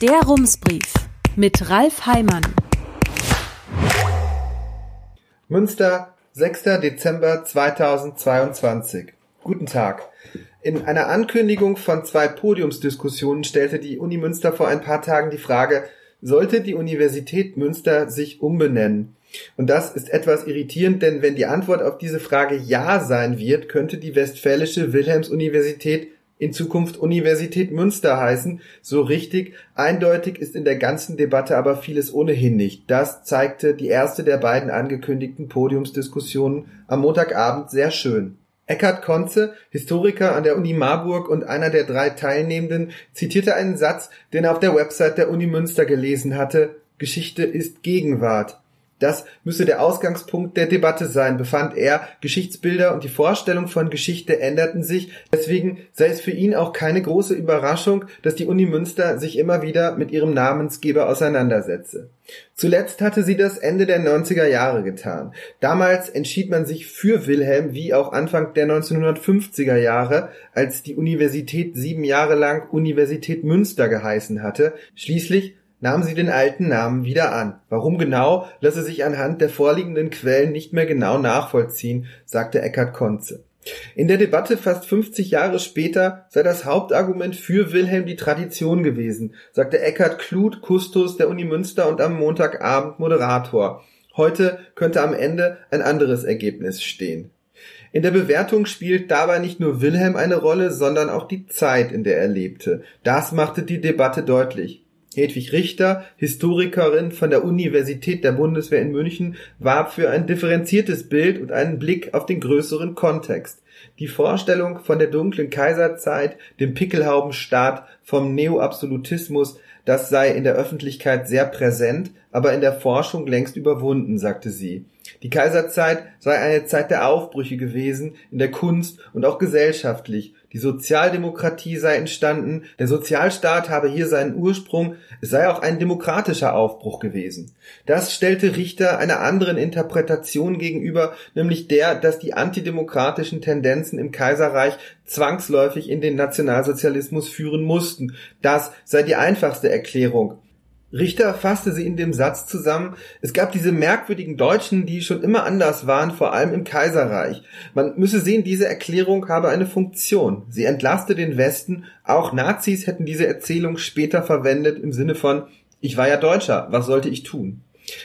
Der Rumsbrief mit Ralf Heimann. Münster, 6. Dezember 2022. Guten Tag. In einer Ankündigung von zwei Podiumsdiskussionen stellte die Uni Münster vor ein paar Tagen die Frage, sollte die Universität Münster sich umbenennen? Und das ist etwas irritierend, denn wenn die Antwort auf diese Frage Ja sein wird, könnte die Westfälische Wilhelms-Universität in Zukunft Universität Münster heißen. So richtig eindeutig ist in der ganzen Debatte aber vieles ohnehin nicht. Das zeigte die erste der beiden angekündigten Podiumsdiskussionen am Montagabend sehr schön. Eckhard Konze, Historiker an der Uni Marburg und einer der drei Teilnehmenden, zitierte einen Satz, den er auf der Website der Uni Münster gelesen hatte. Geschichte ist Gegenwart. Das müsse der Ausgangspunkt der Debatte sein, befand er. Geschichtsbilder und die Vorstellung von Geschichte änderten sich. Deswegen sei es für ihn auch keine große Überraschung, dass die Uni Münster sich immer wieder mit ihrem Namensgeber auseinandersetze. Zuletzt hatte sie das Ende der 90er Jahre getan. Damals entschied man sich für Wilhelm, wie auch Anfang der 1950er Jahre, als die Universität sieben Jahre lang Universität Münster geheißen hatte. Schließlich nahm sie den alten Namen wieder an. Warum genau, lasse sich anhand der vorliegenden Quellen nicht mehr genau nachvollziehen, sagte Eckhard Konze. In der Debatte fast 50 Jahre später sei das Hauptargument für Wilhelm die Tradition gewesen, sagte Eckhard Kluth, Kustos der Uni Münster und am Montagabend Moderator. Heute könnte am Ende ein anderes Ergebnis stehen. In der Bewertung spielt dabei nicht nur Wilhelm eine Rolle, sondern auch die Zeit, in der er lebte. Das machte die Debatte deutlich. Hedwig Richter, Historikerin von der Universität der Bundeswehr in München, warb für ein differenziertes Bild und einen Blick auf den größeren Kontext. Die Vorstellung von der dunklen Kaiserzeit, dem Pickelhaubenstaat, vom Neoabsolutismus, das sei in der Öffentlichkeit sehr präsent, aber in der Forschung längst überwunden, sagte sie. Die Kaiserzeit sei eine Zeit der Aufbrüche gewesen, in der Kunst und auch gesellschaftlich, die Sozialdemokratie sei entstanden, der Sozialstaat habe hier seinen Ursprung, es sei auch ein demokratischer Aufbruch gewesen. Das stellte Richter einer anderen Interpretation gegenüber, nämlich der, dass die antidemokratischen Tendenzen im Kaiserreich zwangsläufig in den Nationalsozialismus führen mussten. Das sei die einfachste Erklärung. Richter fasste sie in dem Satz zusammen, es gab diese merkwürdigen Deutschen, die schon immer anders waren, vor allem im Kaiserreich. Man müsse sehen, diese Erklärung habe eine Funktion. Sie entlaste den Westen, auch Nazis hätten diese Erzählung später verwendet im Sinne von ich war ja Deutscher, was sollte ich tun?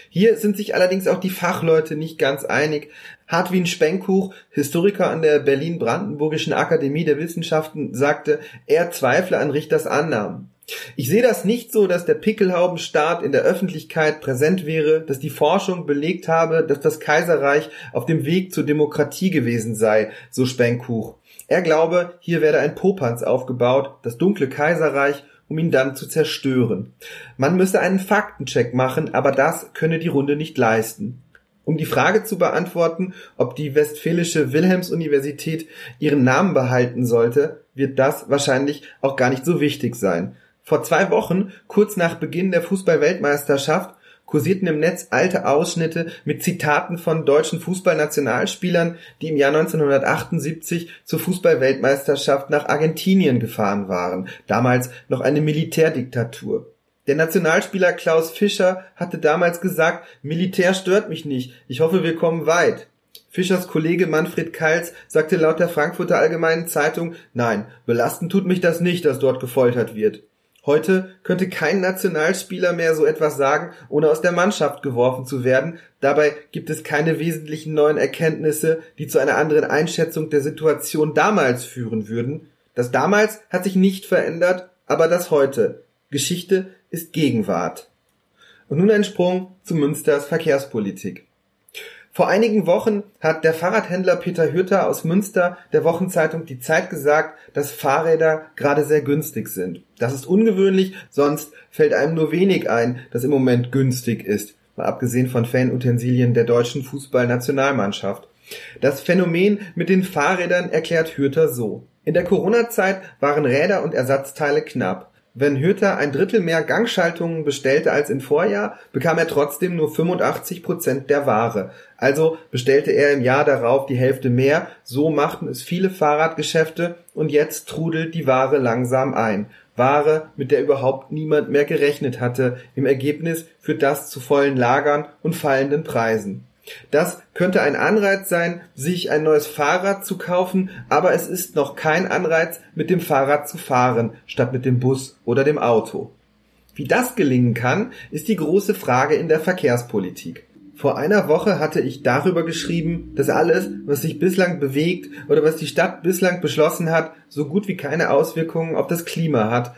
Hier sind sich allerdings auch die Fachleute nicht ganz einig. Hartwin Spenkuch, Historiker an der Berlin-Brandenburgischen Akademie der Wissenschaften, sagte, er zweifle an Richters Annahmen. Ich sehe das nicht so, dass der Pickelhaubenstaat in der Öffentlichkeit präsent wäre, dass die Forschung belegt habe, dass das Kaiserreich auf dem Weg zur Demokratie gewesen sei, so Spenkuch. Er glaube, hier werde ein Popanz aufgebaut, das dunkle Kaiserreich, um ihn dann zu zerstören. Man müsse einen Faktencheck machen, aber das könne die Runde nicht leisten. Um die Frage zu beantworten, ob die Westfälische Wilhelms-Universität ihren Namen behalten sollte, wird das wahrscheinlich auch gar nicht so wichtig sein. Vor zwei Wochen, kurz nach Beginn der Fußball-Weltmeisterschaft, kursierten im Netz alte Ausschnitte mit Zitaten von deutschen Fußballnationalspielern, die im Jahr 1978 zur Fußball-Weltmeisterschaft nach Argentinien gefahren waren, damals noch eine Militärdiktatur. Der Nationalspieler Klaus Fischer hatte damals gesagt, Militär stört mich nicht, ich hoffe, wir kommen weit. Fischers Kollege Manfred Kals sagte laut der Frankfurter Allgemeinen Zeitung, nein, belastend tut mich das nicht, dass dort gefoltert wird. Heute könnte kein Nationalspieler mehr so etwas sagen, ohne aus der Mannschaft geworfen zu werden. Dabei gibt es keine wesentlichen neuen Erkenntnisse, die zu einer anderen Einschätzung der Situation damals führen würden. Das damals hat sich nicht verändert, aber das heute. Geschichte ist Gegenwart. Und nun ein Sprung zu Münsters Verkehrspolitik. Vor einigen Wochen hat der Fahrradhändler Peter Hürter aus Münster der Wochenzeitung Die Zeit gesagt, dass Fahrräder gerade sehr günstig sind. Das ist ungewöhnlich, sonst fällt einem nur wenig ein, das im Moment günstig ist, mal abgesehen von Fanutensilien der deutschen Fußballnationalmannschaft. Das Phänomen mit den Fahrrädern erklärt Hürter so. In der Corona-Zeit waren Räder und Ersatzteile knapp. Wenn Hürter ein Drittel mehr Gangschaltungen bestellte als im Vorjahr, bekam er trotzdem nur 85 Prozent der Ware. Also bestellte er im Jahr darauf die Hälfte mehr. So machten es viele Fahrradgeschäfte und jetzt trudelt die Ware langsam ein. Ware, mit der überhaupt niemand mehr gerechnet hatte. Im Ergebnis führt das zu vollen Lagern und fallenden Preisen. Das könnte ein Anreiz sein, sich ein neues Fahrrad zu kaufen, aber es ist noch kein Anreiz, mit dem Fahrrad zu fahren, statt mit dem Bus oder dem Auto. Wie das gelingen kann, ist die große Frage in der Verkehrspolitik. Vor einer Woche hatte ich darüber geschrieben, dass alles, was sich bislang bewegt oder was die Stadt bislang beschlossen hat, so gut wie keine Auswirkungen auf das Klima hat.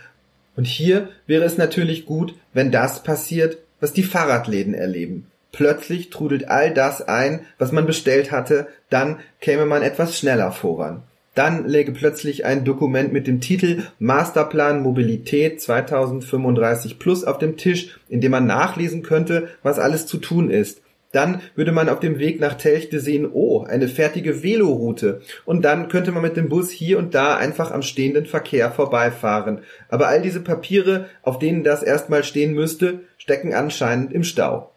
Und hier wäre es natürlich gut, wenn das passiert, was die Fahrradläden erleben. Plötzlich trudelt all das ein, was man bestellt hatte, dann käme man etwas schneller voran. Dann läge plötzlich ein Dokument mit dem Titel Masterplan Mobilität 2035 Plus auf dem Tisch, in dem man nachlesen könnte, was alles zu tun ist. Dann würde man auf dem Weg nach Telchte sehen, oh, eine fertige Veloroute. Und dann könnte man mit dem Bus hier und da einfach am stehenden Verkehr vorbeifahren. Aber all diese Papiere, auf denen das erstmal stehen müsste, stecken anscheinend im Stau.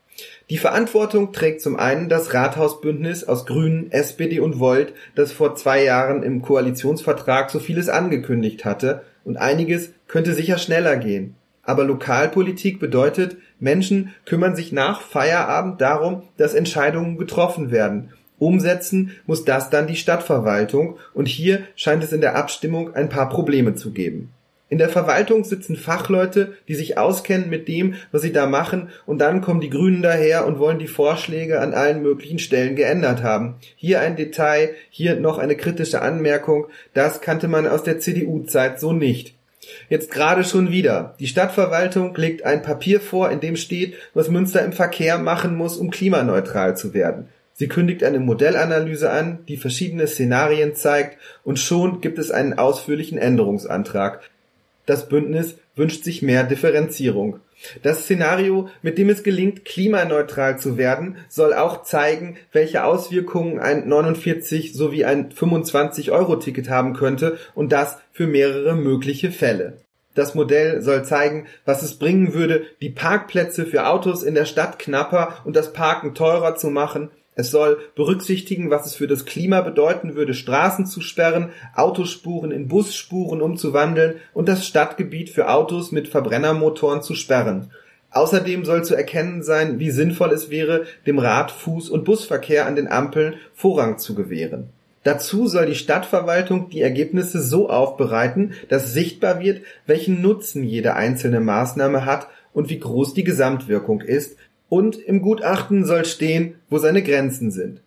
Die Verantwortung trägt zum einen das Rathausbündnis aus Grünen, SPD und Volt, das vor zwei Jahren im Koalitionsvertrag so vieles angekündigt hatte, und einiges könnte sicher schneller gehen. Aber Lokalpolitik bedeutet, Menschen kümmern sich nach Feierabend darum, dass Entscheidungen getroffen werden. Umsetzen muss das dann die Stadtverwaltung, und hier scheint es in der Abstimmung ein paar Probleme zu geben. In der Verwaltung sitzen Fachleute, die sich auskennen mit dem, was sie da machen, und dann kommen die Grünen daher und wollen die Vorschläge an allen möglichen Stellen geändert haben. Hier ein Detail, hier noch eine kritische Anmerkung, das kannte man aus der CDU-Zeit so nicht. Jetzt gerade schon wieder. Die Stadtverwaltung legt ein Papier vor, in dem steht, was Münster im Verkehr machen muss, um klimaneutral zu werden. Sie kündigt eine Modellanalyse an, die verschiedene Szenarien zeigt, und schon gibt es einen ausführlichen Änderungsantrag. Das Bündnis wünscht sich mehr Differenzierung. Das Szenario, mit dem es gelingt, klimaneutral zu werden, soll auch zeigen, welche Auswirkungen ein 49 sowie ein 25-Euro-Ticket haben könnte und das für mehrere mögliche Fälle. Das Modell soll zeigen, was es bringen würde, die Parkplätze für Autos in der Stadt knapper und das Parken teurer zu machen es soll berücksichtigen, was es für das Klima bedeuten würde, Straßen zu sperren, Autospuren in Busspuren umzuwandeln und das Stadtgebiet für Autos mit Verbrennermotoren zu sperren. Außerdem soll zu erkennen sein, wie sinnvoll es wäre, dem Rad-, Fuß- und Busverkehr an den Ampeln Vorrang zu gewähren. Dazu soll die Stadtverwaltung die Ergebnisse so aufbereiten, dass sichtbar wird, welchen Nutzen jede einzelne Maßnahme hat und wie groß die Gesamtwirkung ist, und im Gutachten soll stehen, wo seine Grenzen sind.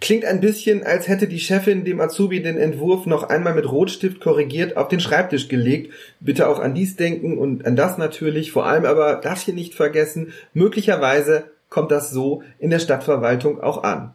Klingt ein bisschen, als hätte die Chefin dem Azubi den Entwurf noch einmal mit Rotstift korrigiert auf den Schreibtisch gelegt. Bitte auch an dies denken und an das natürlich, vor allem aber das hier nicht vergessen. Möglicherweise kommt das so in der Stadtverwaltung auch an.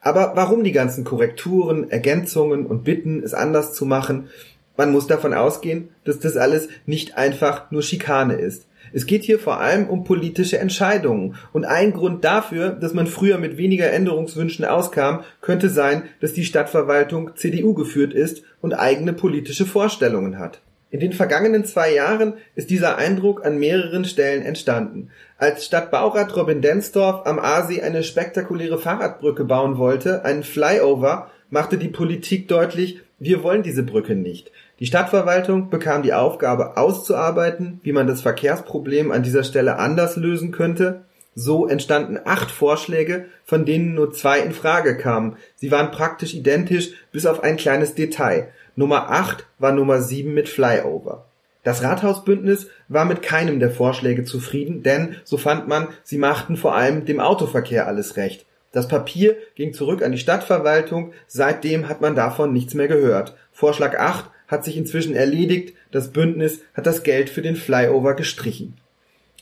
Aber warum die ganzen Korrekturen, Ergänzungen und Bitten, es anders zu machen? Man muss davon ausgehen, dass das alles nicht einfach nur Schikane ist. Es geht hier vor allem um politische Entscheidungen. Und ein Grund dafür, dass man früher mit weniger Änderungswünschen auskam, könnte sein, dass die Stadtverwaltung CDU geführt ist und eigene politische Vorstellungen hat. In den vergangenen zwei Jahren ist dieser Eindruck an mehreren Stellen entstanden. Als Stadtbaurat Robin Densdorf am Aasee eine spektakuläre Fahrradbrücke bauen wollte, einen Flyover, machte die Politik deutlich, wir wollen diese Brücke nicht. Die Stadtverwaltung bekam die Aufgabe auszuarbeiten, wie man das Verkehrsproblem an dieser Stelle anders lösen könnte. So entstanden acht Vorschläge, von denen nur zwei in Frage kamen. Sie waren praktisch identisch, bis auf ein kleines Detail. Nummer acht war Nummer sieben mit Flyover. Das Rathausbündnis war mit keinem der Vorschläge zufrieden, denn, so fand man, sie machten vor allem dem Autoverkehr alles recht. Das Papier ging zurück an die Stadtverwaltung, seitdem hat man davon nichts mehr gehört. Vorschlag 8 hat sich inzwischen erledigt, das Bündnis hat das Geld für den Flyover gestrichen.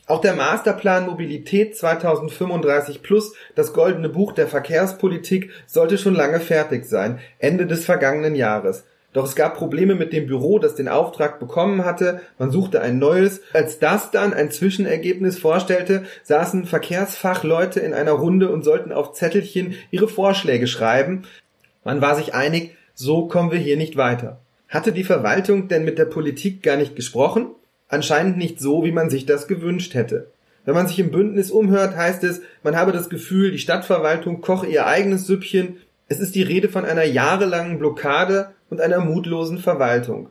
Auch der Masterplan Mobilität 2035 Plus, das goldene Buch der Verkehrspolitik, sollte schon lange fertig sein, Ende des vergangenen Jahres. Doch es gab Probleme mit dem Büro, das den Auftrag bekommen hatte. Man suchte ein neues. Als das dann ein Zwischenergebnis vorstellte, saßen Verkehrsfachleute in einer Runde und sollten auf Zettelchen ihre Vorschläge schreiben. Man war sich einig, so kommen wir hier nicht weiter. Hatte die Verwaltung denn mit der Politik gar nicht gesprochen? Anscheinend nicht so, wie man sich das gewünscht hätte. Wenn man sich im Bündnis umhört, heißt es, man habe das Gefühl, die Stadtverwaltung koche ihr eigenes Süppchen. Es ist die Rede von einer jahrelangen Blockade und einer mutlosen Verwaltung.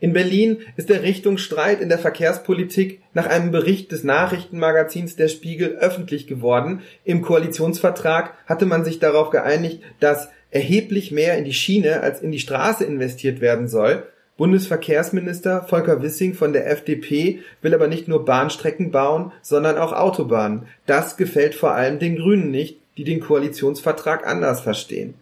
In Berlin ist der Richtungsstreit in der Verkehrspolitik nach einem Bericht des Nachrichtenmagazins Der Spiegel öffentlich geworden. Im Koalitionsvertrag hatte man sich darauf geeinigt, dass erheblich mehr in die Schiene als in die Straße investiert werden soll. Bundesverkehrsminister Volker Wissing von der FDP will aber nicht nur Bahnstrecken bauen, sondern auch Autobahnen. Das gefällt vor allem den Grünen nicht, die den Koalitionsvertrag anders verstehen.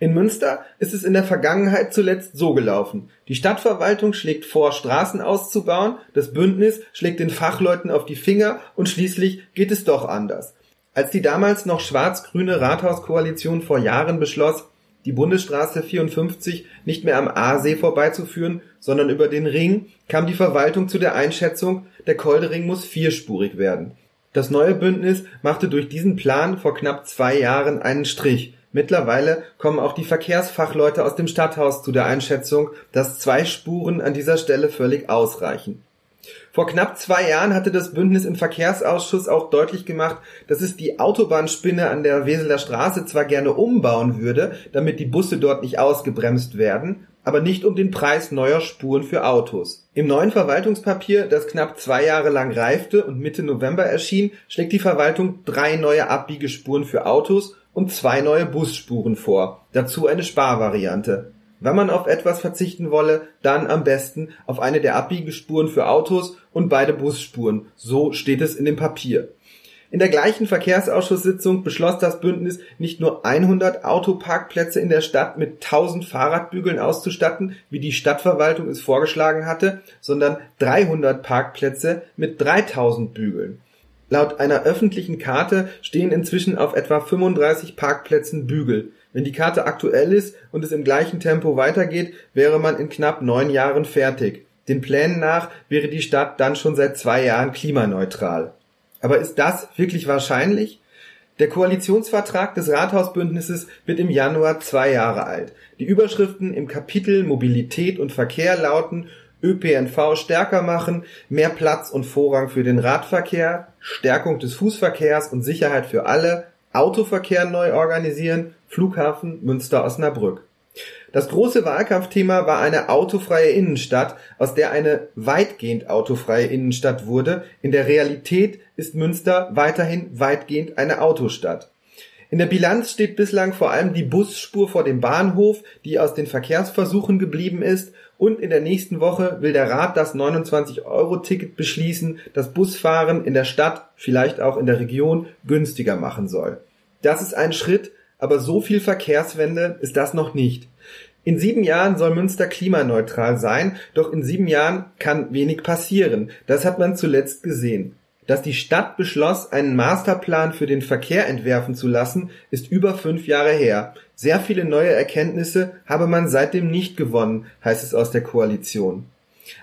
In Münster ist es in der Vergangenheit zuletzt so gelaufen. Die Stadtverwaltung schlägt vor, Straßen auszubauen, das Bündnis schlägt den Fachleuten auf die Finger und schließlich geht es doch anders. Als die damals noch schwarz-grüne Rathauskoalition vor Jahren beschloss, die Bundesstraße 54 nicht mehr am Aasee vorbeizuführen, sondern über den Ring, kam die Verwaltung zu der Einschätzung, der Koldering muss vierspurig werden. Das neue Bündnis machte durch diesen Plan vor knapp zwei Jahren einen Strich. Mittlerweile kommen auch die Verkehrsfachleute aus dem Stadthaus zu der Einschätzung, dass zwei Spuren an dieser Stelle völlig ausreichen. Vor knapp zwei Jahren hatte das Bündnis im Verkehrsausschuss auch deutlich gemacht, dass es die Autobahnspinne an der Weseler Straße zwar gerne umbauen würde, damit die Busse dort nicht ausgebremst werden, aber nicht um den Preis neuer Spuren für Autos. Im neuen Verwaltungspapier, das knapp zwei Jahre lang reifte und Mitte November erschien, schlägt die Verwaltung drei neue Abbiegespuren für Autos und zwei neue Busspuren vor, dazu eine Sparvariante. Wenn man auf etwas verzichten wolle, dann am besten auf eine der Abbiegespuren für Autos und beide Busspuren. So steht es in dem Papier. In der gleichen Verkehrsausschusssitzung beschloss das Bündnis nicht nur 100 Autoparkplätze in der Stadt mit 1000 Fahrradbügeln auszustatten, wie die Stadtverwaltung es vorgeschlagen hatte, sondern 300 Parkplätze mit 3000 Bügeln. Laut einer öffentlichen Karte stehen inzwischen auf etwa 35 Parkplätzen Bügel. Wenn die Karte aktuell ist und es im gleichen Tempo weitergeht, wäre man in knapp neun Jahren fertig. Den Plänen nach wäre die Stadt dann schon seit zwei Jahren klimaneutral. Aber ist das wirklich wahrscheinlich? Der Koalitionsvertrag des Rathausbündnisses wird im Januar zwei Jahre alt. Die Überschriften im Kapitel Mobilität und Verkehr lauten ÖPNV stärker machen, mehr Platz und Vorrang für den Radverkehr, Stärkung des Fußverkehrs und Sicherheit für alle, Autoverkehr neu organisieren, Flughafen Münster-Osnabrück. Das große Wahlkampfthema war eine autofreie Innenstadt, aus der eine weitgehend autofreie Innenstadt wurde. In der Realität ist Münster weiterhin weitgehend eine Autostadt. In der Bilanz steht bislang vor allem die Busspur vor dem Bahnhof, die aus den Verkehrsversuchen geblieben ist, und in der nächsten Woche will der Rat das 29-Euro-Ticket beschließen, das Busfahren in der Stadt, vielleicht auch in der Region, günstiger machen soll. Das ist ein Schritt, aber so viel Verkehrswende ist das noch nicht. In sieben Jahren soll Münster klimaneutral sein, doch in sieben Jahren kann wenig passieren. Das hat man zuletzt gesehen. Dass die Stadt beschloss, einen Masterplan für den Verkehr entwerfen zu lassen, ist über fünf Jahre her. Sehr viele neue Erkenntnisse habe man seitdem nicht gewonnen, heißt es aus der Koalition.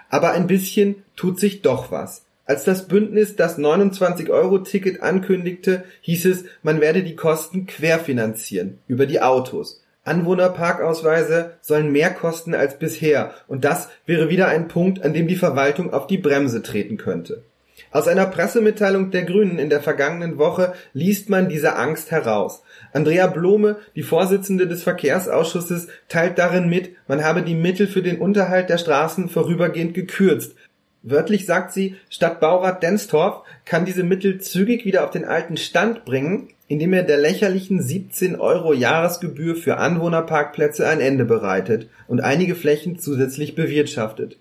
Aber ein bisschen tut sich doch was. Als das Bündnis das 29-Euro-Ticket ankündigte, hieß es, man werde die Kosten querfinanzieren, über die Autos. Anwohnerparkausweise sollen mehr kosten als bisher, und das wäre wieder ein Punkt, an dem die Verwaltung auf die Bremse treten könnte. Aus einer Pressemitteilung der Grünen in der vergangenen Woche liest man diese Angst heraus. Andrea Blome, die Vorsitzende des Verkehrsausschusses, teilt darin mit, man habe die Mittel für den Unterhalt der Straßen vorübergehend gekürzt. Wörtlich sagt sie, Stadtbaurat Denstorf kann diese Mittel zügig wieder auf den alten Stand bringen, indem er der lächerlichen 17 Euro Jahresgebühr für Anwohnerparkplätze ein Ende bereitet und einige Flächen zusätzlich bewirtschaftet.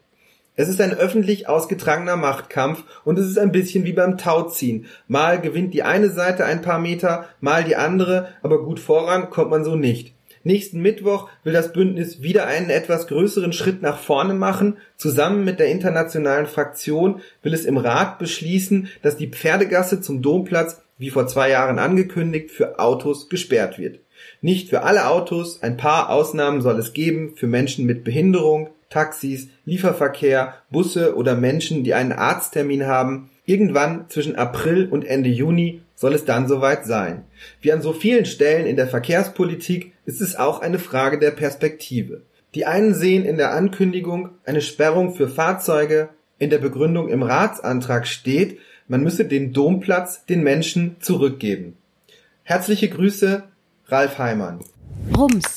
Es ist ein öffentlich ausgetragener Machtkampf und es ist ein bisschen wie beim Tauziehen. Mal gewinnt die eine Seite ein paar Meter, mal die andere, aber gut voran kommt man so nicht. Nächsten Mittwoch will das Bündnis wieder einen etwas größeren Schritt nach vorne machen. Zusammen mit der internationalen Fraktion will es im Rat beschließen, dass die Pferdegasse zum Domplatz, wie vor zwei Jahren angekündigt, für Autos gesperrt wird. Nicht für alle Autos, ein paar Ausnahmen soll es geben für Menschen mit Behinderung, Taxis, Lieferverkehr, Busse oder Menschen, die einen Arzttermin haben. Irgendwann zwischen April und Ende Juni soll es dann soweit sein. Wie an so vielen Stellen in der Verkehrspolitik ist es auch eine Frage der Perspektive. Die einen sehen in der Ankündigung eine Sperrung für Fahrzeuge, in der Begründung im Ratsantrag steht, man müsse den Domplatz den Menschen zurückgeben. Herzliche Grüße, Ralf Heimann. Rums,